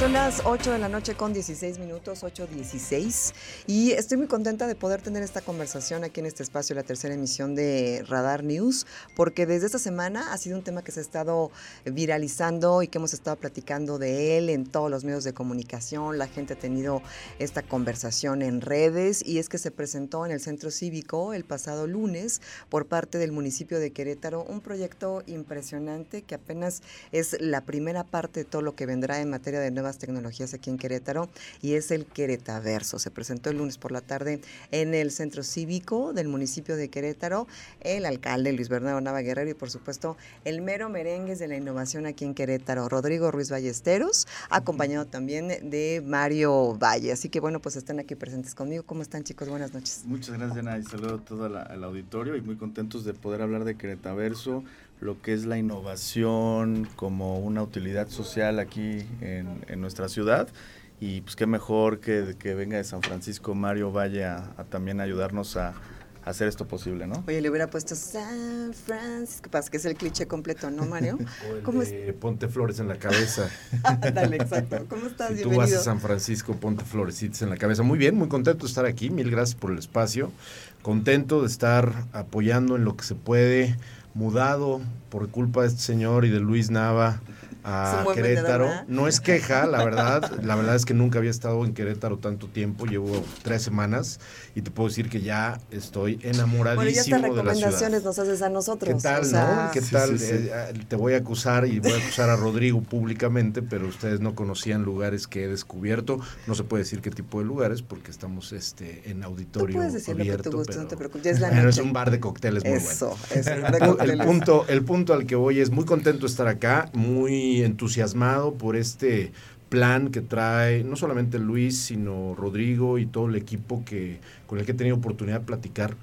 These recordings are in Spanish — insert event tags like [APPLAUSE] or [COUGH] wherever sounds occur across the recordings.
Son las 8 de la noche con 16 minutos, 8.16, y estoy muy contenta de poder tener esta conversación aquí en este espacio, la tercera emisión de Radar News, porque desde esta semana ha sido un tema que se ha estado viralizando y que hemos estado platicando de él en todos los medios de comunicación, la gente ha tenido esta conversación en redes y es que se presentó en el Centro Cívico el pasado lunes por parte del municipio de Querétaro un proyecto impresionante que apenas es la primera parte de todo lo que vendrá en materia de nuevas tecnologías aquí en Querétaro y es el Queretaverso. Se presentó el lunes por la tarde en el centro cívico del municipio de Querétaro, el alcalde Luis Bernardo Nava Guerrero y por supuesto el mero merengues de la innovación aquí en Querétaro, Rodrigo Ruiz Ballesteros, acompañado también de Mario Valle. Así que bueno, pues están aquí presentes conmigo. ¿Cómo están chicos? Buenas noches. Muchas gracias Diana y saludo a todo el auditorio y muy contentos de poder hablar de Queretaverso lo que es la innovación como una utilidad social aquí en, nuestra ciudad. Y pues qué mejor que, que, venga de San Francisco Mario vaya a, también ayudarnos a, hacer esto posible, ¿no? Oye, le hubiera puesto San Francisco, que es el cliché completo, ¿no, Mario? [LAUGHS] ¿Cómo es? Ponte flores en la cabeza. [LAUGHS] Dale, exacto. ¿Cómo estás? Si tú vas a San Francisco, ponte florecitas en la cabeza. Muy bien, muy contento de estar aquí. Mil gracias por el espacio. Contento de estar apoyando en lo que se puede mudado por culpa de este señor y de Luis Nava a Querétaro. no es queja, la verdad. La verdad es que nunca había estado en Querétaro tanto tiempo. Llevo tres semanas y te puedo decir que ya estoy enamoradísimo bueno, de la recomendaciones nos haces a nosotros. ¿Qué tal, no? ¿Qué tal? Eh, ah, te voy a acusar y voy a acusar a Rodrigo públicamente, pero ustedes no conocían lugares que he descubierto. No se puede decir qué tipo de lugares porque estamos este en auditorio puedes decir abierto. Lo que te guste, no te preocupes. Es, la es un bar de cócteles muy Eso, bueno. el, punto, el punto al que voy es muy contento de estar acá, muy entusiasmado por este plan que trae no solamente Luis, sino Rodrigo y todo el equipo que, con el que he tenido oportunidad de platicar.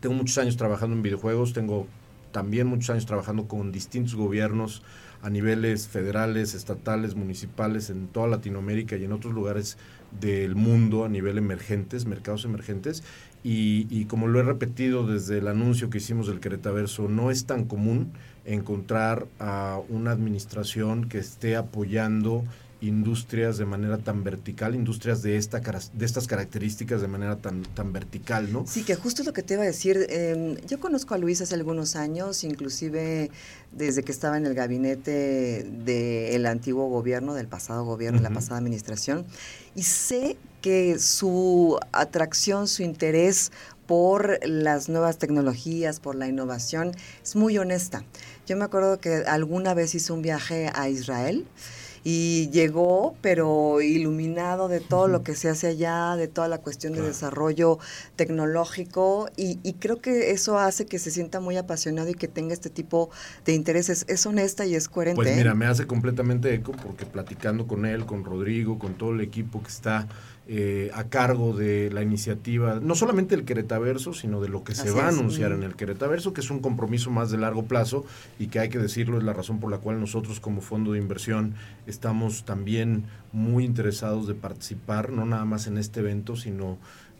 Tengo muchos años trabajando en videojuegos, tengo también muchos años trabajando con distintos gobiernos a niveles federales, estatales, municipales, en toda Latinoamérica y en otros lugares del mundo a nivel emergentes, mercados emergentes. Y, y como lo he repetido desde el anuncio que hicimos del Queretaverso, no es tan común encontrar a una administración que esté apoyando industrias de manera tan vertical, industrias de, esta, de estas características de manera tan, tan vertical, ¿no? Sí, que justo lo que te iba a decir, em, yo conozco a Luis hace algunos años, inclusive desde que estaba en el gabinete del antiguo gobierno, del pasado gobierno, la pasada administración, y sé que su atracción, su interés por las nuevas tecnologías, por la innovación, es muy honesta. Yo me acuerdo que alguna vez hizo un viaje a Israel y llegó, pero iluminado de todo lo que se hace allá, de toda la cuestión de desarrollo tecnológico y, creo que eso hace que se sienta muy apasionado y que tenga este tipo de intereses. Es honesta y es coherente. Pues mira, ¿eh? me hace completamente eco porque platicando con él, con Rodrigo, con todo el equipo que está eh, a cargo de la iniciativa, no solamente el Queretaverso, sino de lo que se va a anunciar en el Queretaverso, que es un compromiso más de largo plazo y que hay que decirlo, es la razón por la cual nosotros como fondo de inversión estamos también muy interesados de participar, no nada más en este evento, sino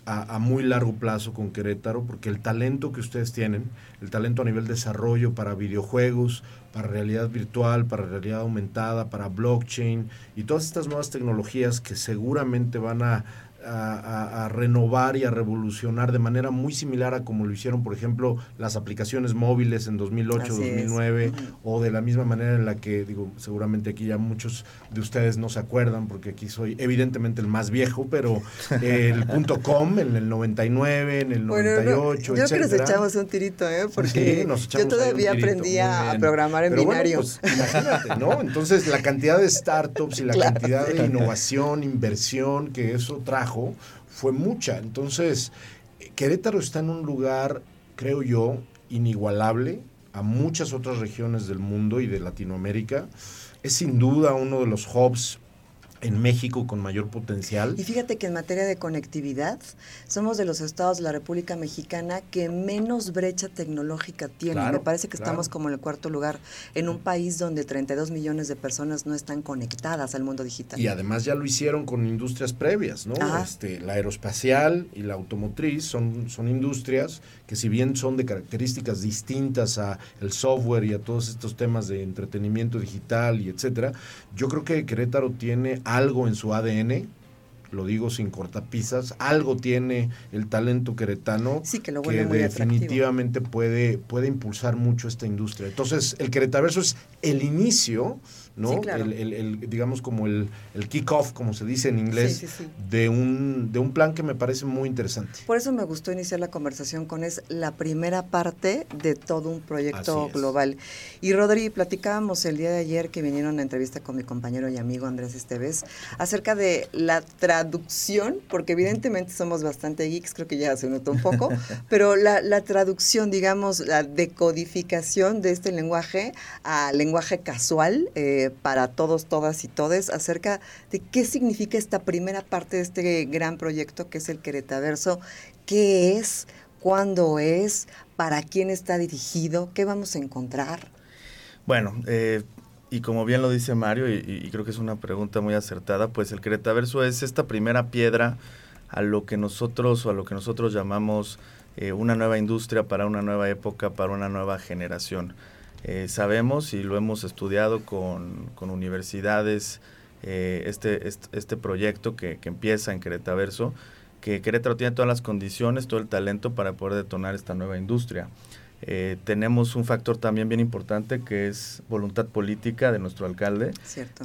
a, muy largo plazo con Querétaro, porque el talento que ustedes tienen, el talento a nivel desarrollo para videojuegos, para realidad virtual, para realidad aumentada, para blockchain y todas estas nuevas tecnologías que seguramente van a a, renovar y a revolucionar de manera muy similar a como lo hicieron, por ejemplo, las aplicaciones móviles en 2008, 2009, o de la misma manera en la que, digo, seguramente aquí ya muchos de ustedes no se acuerdan, porque aquí soy evidentemente el más viejo, pero [LAUGHS] el punto .com en el 99, en el 98, Yo creo que nos echamos un tirito, ¿eh? Porque yo todavía aprendía a programar en binario. pues, imagínate, ¿no? Entonces, la cantidad de startups y la [LAUGHS] cantidad de innovación, inversión que eso trajo fue mucha. Entonces, Querétaro está en un lugar, creo yo, inigualable a muchas otras regiones del mundo y de Latinoamérica. Es sin duda uno de los hubs en México con mayor potencial. Y fíjate que en materia de conectividad, somos de los estados de la República Mexicana que menos brecha tecnológica tiene. Me parece que estamos como en el cuarto lugar en un país donde 32 millones de personas no están conectadas al mundo digital. Y además ya lo hicieron con industrias previas, ¿no? Este, la aeroespacial y la automotriz son, son industrias que si bien son de características distintas a el software y a todos estos temas de entretenimiento digital y etcétera, yo creo que Querétaro tiene algo en su ADN lo digo sin cortapisas, algo tiene el talento queretano que, lo definitivamente puede, puede impulsar mucho esta industria. Entonces, el Queretaverso es el inicio ¿no? el, digamos como el, el kick-off, como se dice en inglés, De, un, de un plan que me parece muy interesante. Por eso me gustó iniciar la conversación con es la primera parte de todo un proyecto global. Y Rodri, platicábamos el día de ayer que vinieron a entrevista con mi compañero y amigo Andrés Esteves acerca de la traducción, porque evidentemente somos bastante geeks, creo que ya se notó un poco, [LAUGHS] pero la, la traducción, digamos, la decodificación de este lenguaje a lenguaje casual, eh, para todos, todas y todes acerca de qué significa esta primera parte de este gran proyecto que es el Queretaverso, qué es, cuándo es, para quién está dirigido, qué vamos a encontrar. Bueno, eh, y como bien lo dice Mario, y, creo que es una pregunta muy acertada, pues el Queretaverso es esta primera piedra a lo que nosotros o a lo que nosotros llamamos eh, una nueva industria para una nueva época, para una nueva generación. Eh, sabemos y lo hemos estudiado con, universidades, eh, este, este, proyecto que, empieza en Querétaro, que Querétaro tiene todas las condiciones, todo el talento para poder detonar esta nueva industria. Eh, tenemos un factor también bien importante que es voluntad política de nuestro alcalde,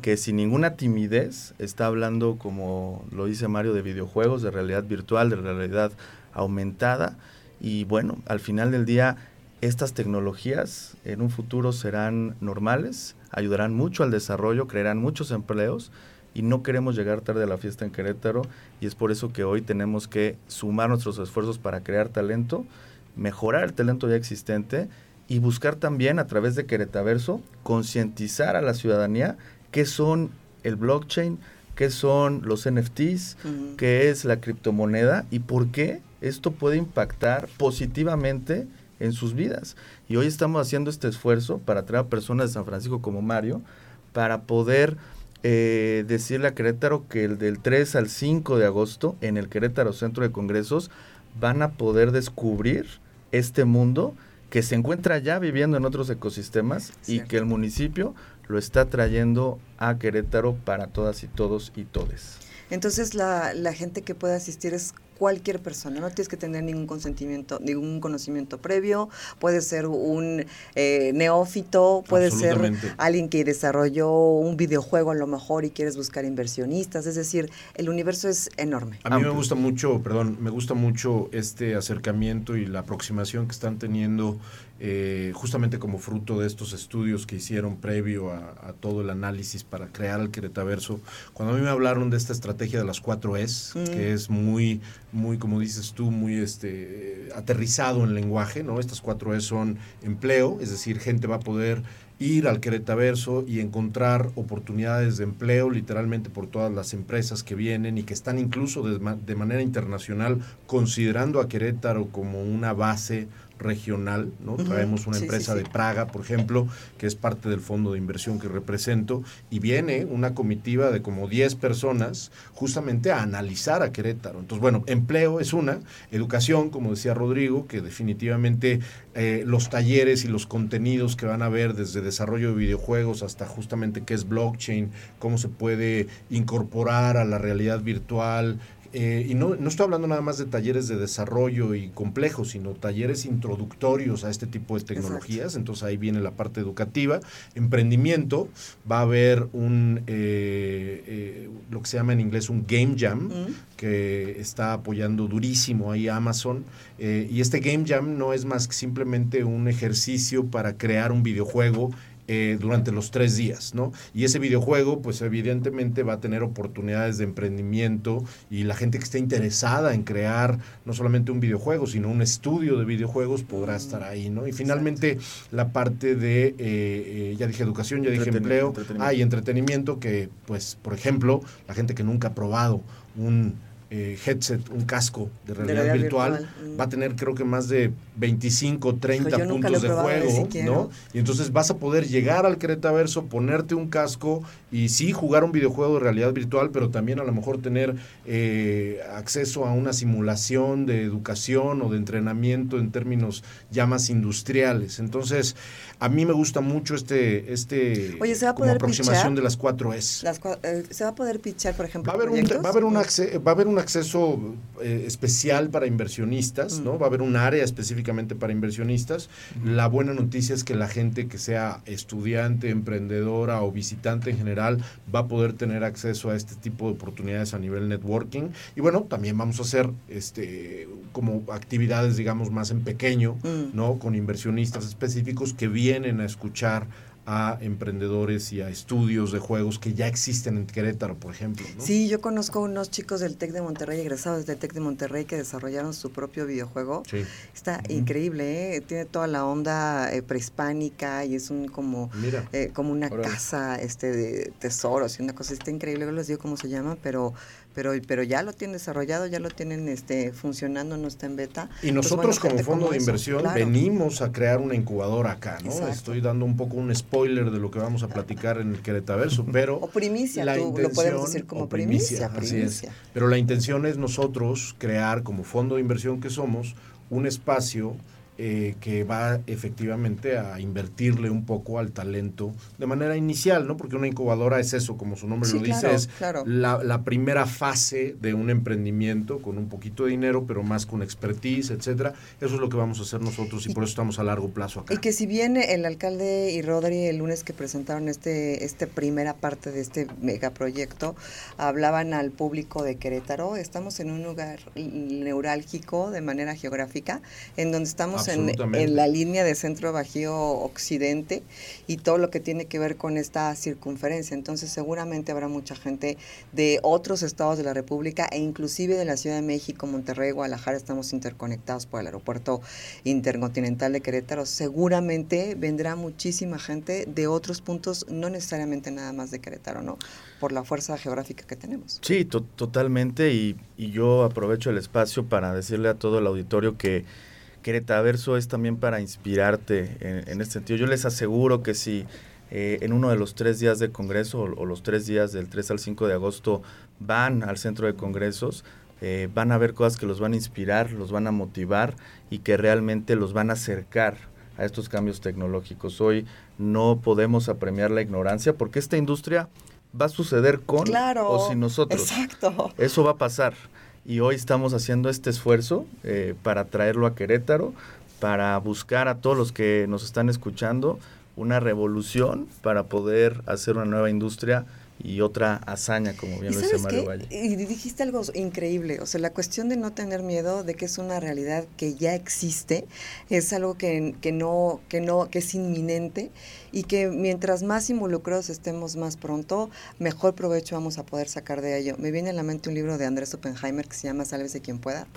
que sin ninguna timidez está hablando, como lo dice Mario, de videojuegos, de realidad virtual, de realidad aumentada. Y bueno, al final del día estas tecnologías en un futuro serán normales, ayudarán mucho al desarrollo, crearán muchos empleos y no queremos llegar tarde a la fiesta en Querétaro y es por eso que hoy tenemos que sumar nuestros esfuerzos para crear talento, mejorar el talento ya existente y buscar también a través de Queretaverso concientizar a la ciudadanía qué son el blockchain, qué son los NFTs, qué es la criptomoneda y por qué esto puede impactar positivamente en sus vidas. Y hoy estamos haciendo este esfuerzo para traer a personas de San Francisco como Mario, para poder eh, decirle a Querétaro que el del 3 al 5 de agosto en el Querétaro Centro de Congresos van a poder descubrir este mundo que se encuentra ya viviendo en otros ecosistemas y que el municipio lo está trayendo a Querétaro para todas y todos y todes. Entonces la, la gente que pueda asistir es cualquier persona, no tienes que tener ningún consentimiento, ningún conocimiento previo, puede ser un eh, neófito, puede ser alguien que desarrolló un videojuego a lo mejor y quieres buscar inversionistas, es decir, el universo es enorme. A mí me gusta mucho, perdón, me gusta mucho este acercamiento y la aproximación que están teniendo eh, justamente como fruto de estos estudios que hicieron previo a, todo el análisis para crear el Queretaverso, cuando a mí me hablaron de esta estrategia de las cuatro Es, mm. que es muy, muy, como dices tú, muy este, aterrizado en lenguaje, ¿no? Estas cuatro Es son empleo, es decir, gente va a poder ir al Queretaverso y encontrar oportunidades de empleo literalmente por todas las empresas que vienen y que están incluso de, de manera internacional considerando a Querétaro como una base regional, ¿no? Traemos una empresa de Praga, por ejemplo, que es parte del fondo de inversión que represento, y viene una comitiva de como 10 personas justamente a analizar a Querétaro. Entonces, bueno, empleo es una, educación, como decía Rodrigo, que definitivamente eh, los talleres y los contenidos que van a ver desde desarrollo de videojuegos hasta justamente qué es blockchain, cómo se puede incorporar a la realidad virtual, eh, y no, no estoy hablando nada más de talleres de desarrollo y complejos, sino talleres introductorios a este tipo de tecnologías. Entonces ahí viene la parte educativa. Emprendimiento, va a haber un, eh, eh, lo que se llama en inglés un game jam, mm. que está apoyando durísimo ahí Amazon. y este game jam no es más que simplemente un ejercicio para crear un videojuego eh, durante los tres días, ¿no? Y ese videojuego, pues evidentemente va a tener oportunidades de emprendimiento y la gente que esté interesada en crear no solamente un videojuego, sino un estudio de videojuegos podrá estar ahí, ¿no? Y finalmente la parte de, eh, eh, ya dije educación, ya dije empleo, hay ah, entretenimiento que, pues, por ejemplo, la gente que nunca ha probado un eh, headset, un casco de realidad, virtual, va a mm. tener creo que más de 25, 30 puntos de juego, ¿no? Y entonces vas a poder llegar al Cretaverso, ponerte un casco y sí jugar un videojuego de realidad virtual, pero también a lo mejor tener eh, acceso a una simulación de educación o de entrenamiento en términos ya más industriales. Entonces, a mí me gusta mucho este, este Oye, ¿se va a poder aproximación de las cuatro S. Eh, ¿Se va a poder pichar, por ejemplo? Va a haber, un, va a haber, un, va a haber un acceso eh, especial para inversionistas, ¿no? Mm. Va a haber un área específicamente para inversionistas. La buena noticia es que la gente que sea estudiante, emprendedora o visitante en general va a poder tener acceso a este tipo de oportunidades a nivel networking. Y bueno, también vamos a hacer este como actividades, digamos, más en pequeño, mm. ¿no? Con inversionistas específicos que vienen a escuchar a emprendedores y a estudios de juegos que ya existen en Querétaro, por ejemplo. Sí, yo conozco unos chicos del TEC de Monterrey, egresados del TEC de Monterrey, que desarrollaron su propio videojuego. Sí. Está increíble, ¿eh? tiene toda la onda eh, prehispánica y es un como, eh, como una casa este de tesoros y una cosa, está increíble, no les digo cómo se llama, pero pero, pero ya lo tienen desarrollado, ya lo tienen este, funcionando, no está en beta. Y nosotros como fondo de inversión venimos a crear una incubadora acá, ¿no? Estoy dando un poco un spoiler de lo que vamos a platicar en el Queretaverso, [LAUGHS] pero... O primicia, la tú lo podemos decir como primicia, primicia. Pero la intención es nosotros crear como fondo de inversión que somos un espacio eh, que va efectivamente a invertirle un poco al talento de manera inicial, ¿no? Porque una incubadora es eso, como su nombre lo dice, es La, primera fase de un emprendimiento con un poquito de dinero, pero más con expertise, etcétera. Eso es lo que vamos a hacer nosotros y, por eso estamos a largo plazo acá. Y que si bien el alcalde y Rodri el lunes que presentaron este, este primera parte de este megaproyecto, hablaban al público de Querétaro, estamos en un lugar neurálgico de manera geográfica, en donde estamos en, la línea de centro bajío occidente y todo lo que tiene que ver con esta circunferencia. Entonces seguramente habrá mucha gente de otros estados de la República e inclusive de la Ciudad de México, Monterrey, Guadalajara, estamos interconectados por el aeropuerto intercontinental de Querétaro. Seguramente vendrá muchísima gente de otros puntos, no necesariamente nada más de Querétaro, ¿no? Por la fuerza geográfica que tenemos. Sí, totalmente y, y yo aprovecho el espacio para decirle a todo el auditorio que Queretaverso es también para inspirarte en, este sentido. Yo les aseguro que si eh, en uno de los tres días de congreso o, los tres días del 3 al 5 de agosto van al centro de congresos, eh, van a ver cosas que los van a inspirar, los van a motivar y que realmente los van a acercar a estos cambios tecnológicos. Hoy no podemos apremiar la ignorancia porque esta industria va a suceder con o sin nosotros. Exacto. Eso va a pasar y hoy estamos haciendo este esfuerzo eh, para traerlo a Querétaro, para buscar a todos los que nos están escuchando una revolución para poder hacer una nueva industria y otra hazaña, como bien lo dice Mario Valle. Y dijiste algo increíble, o sea, la cuestión de no tener miedo, de que es una realidad que ya existe, es algo que, que no, que no, que es inminente y que mientras más involucrados estemos más pronto, mejor provecho vamos a poder sacar de ello. Me viene a la mente un libro de Andrés Oppenheimer que se llama Sálvese quien pueda.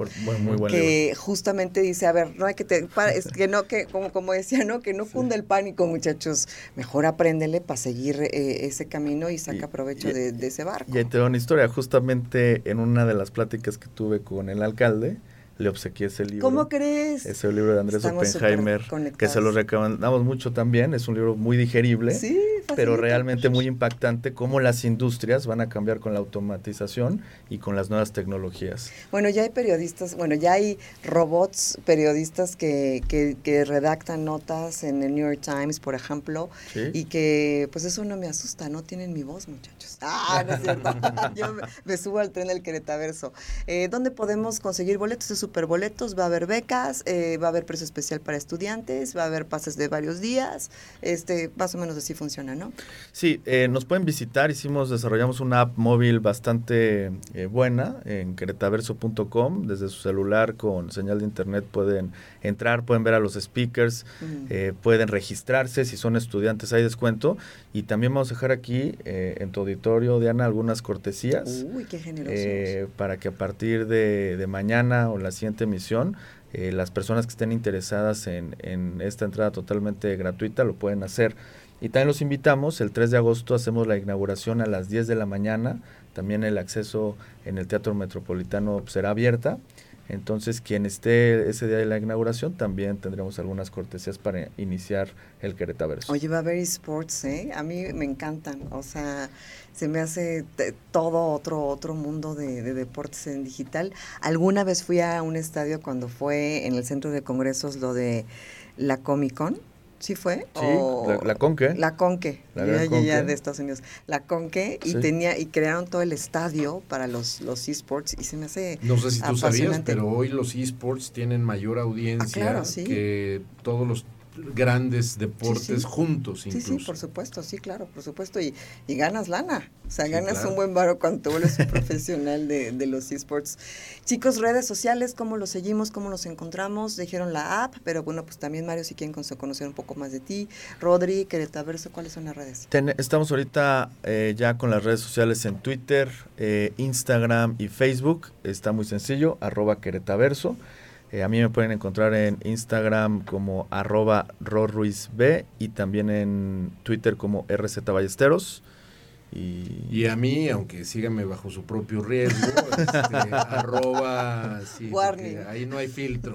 que justamente dice, a ver, no hay que te, es que no que como como decía, no que no funde el pánico, muchachos. Mejor apréndele para seguir eh, ese camino y saca provecho de, de, ese barco. Y ahí te doy una historia, justamente en una de las pláticas que tuve con el alcalde, le obsequié ese libro. ¿Cómo crees? Ese libro de Andrés Oppenheimer, que se lo recomendamos mucho también. Es un libro muy digerible, sí, pero realmente muy impactante cómo las industrias van a cambiar con la automatización y con las nuevas tecnologías. Bueno, ya hay periodistas, bueno, ya hay robots periodistas que, que, redactan notas en el New York Times, por ejemplo, y que pues eso no me asusta, no tienen mi voz, muchachos. [LAUGHS] Ah, no es cierto. [LAUGHS] Yo me, subo al tren del Queretaverso. Eh, ¿Dónde podemos conseguir boletos? Superboletos, va a haber becas, eh, va a haber precio especial para estudiantes, va a haber pases de varios días, este, más o menos así funciona, ¿no? Sí, eh, nos pueden visitar, hicimos, desarrollamos una app móvil bastante eh, buena en queretaverso.com, desde su celular con señal de internet pueden entrar, pueden ver a los speakers, pueden registrarse, si son estudiantes hay descuento y también vamos a dejar aquí en tu auditorio, Diana, algunas cortesías. Uy, qué generosos. para que a partir de, de mañana o la siguiente emisión. Eh, las personas que estén interesadas en, en, esta entrada totalmente gratuita lo pueden hacer. Y también los invitamos, el 3 de agosto hacemos la inauguración a las 10 de la mañana también el acceso en el Teatro Metropolitano será abierta. Entonces, quien esté ese día de la inauguración, también tendremos algunas cortesías para iniciar el Queretaverso. Oye, va a haber esports, ¿eh? A mí me encantan. O sea, se me hace todo otro, otro mundo de, de, deportes en digital. Alguna vez fui a un estadio cuando fue en el centro de congresos lo de la Comic Con ¿Sí fue? Sí, la, Conque. La Conque, la ya, de Estados Unidos. La Conque y tenía y crearon todo el estadio para los, los esports y se me hace No sé si tú sabías, pero hoy los esports tienen mayor audiencia ah, que todos los grandes deportes juntos incluso. Sí, sí, por supuesto, sí, claro, por supuesto. Y, y ganas lana. O sea, ganas un buen varo cuando vuelves un [LAUGHS] profesional de, de, los esports. Chicos, redes sociales, ¿cómo los seguimos? ¿Cómo los encontramos? Dijeron la app, pero bueno, pues también Mario, si quieren conocer un poco más de ti. Rodri, Queretaverso, ¿cuáles son las redes? estamos ahorita eh, ya con las redes sociales en Twitter, eh, Instagram y Facebook. Está muy sencillo, arroba Queretaverso. Eh, a mí me pueden encontrar en Instagram como arroba roruizb y también en Twitter como RZ Ballesteros. Y, a mí, aunque síganme bajo su propio riesgo, este, [LAUGHS] arroba, ahí no hay filtro,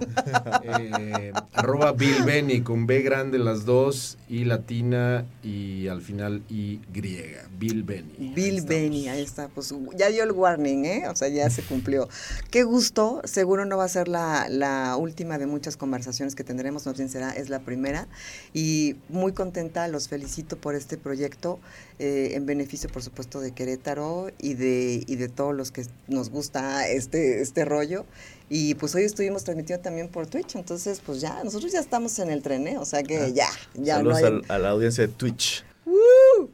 eh, arroba Bill Benny con B grande las dos, y latina y al final Y griega, Bill Benny. Bill Benny, ahí está, pues ya dio el warning, ¿eh? o sea, ya se cumplió. Qué gusto, seguro no va a ser la, la última de muchas conversaciones que tendremos, no bien será, es la primera, y muy contenta, los felicito por este proyecto eh, en beneficio por supuesto de Querétaro y de, y de todos los que nos gusta este, este rollo. Y pues hoy estuvimos transmitiendo también por Twitch, entonces pues ya, nosotros ya estamos en el tren, ¿eh? o sea que ah, ya, ya Saludos a la audiencia de Twitch.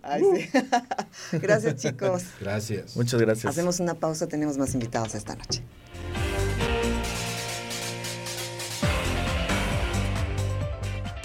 [LAUGHS] gracias chicos. [LAUGHS] Gracias. Muchas gracias. Hacemos una pausa, tenemos más invitados esta noche.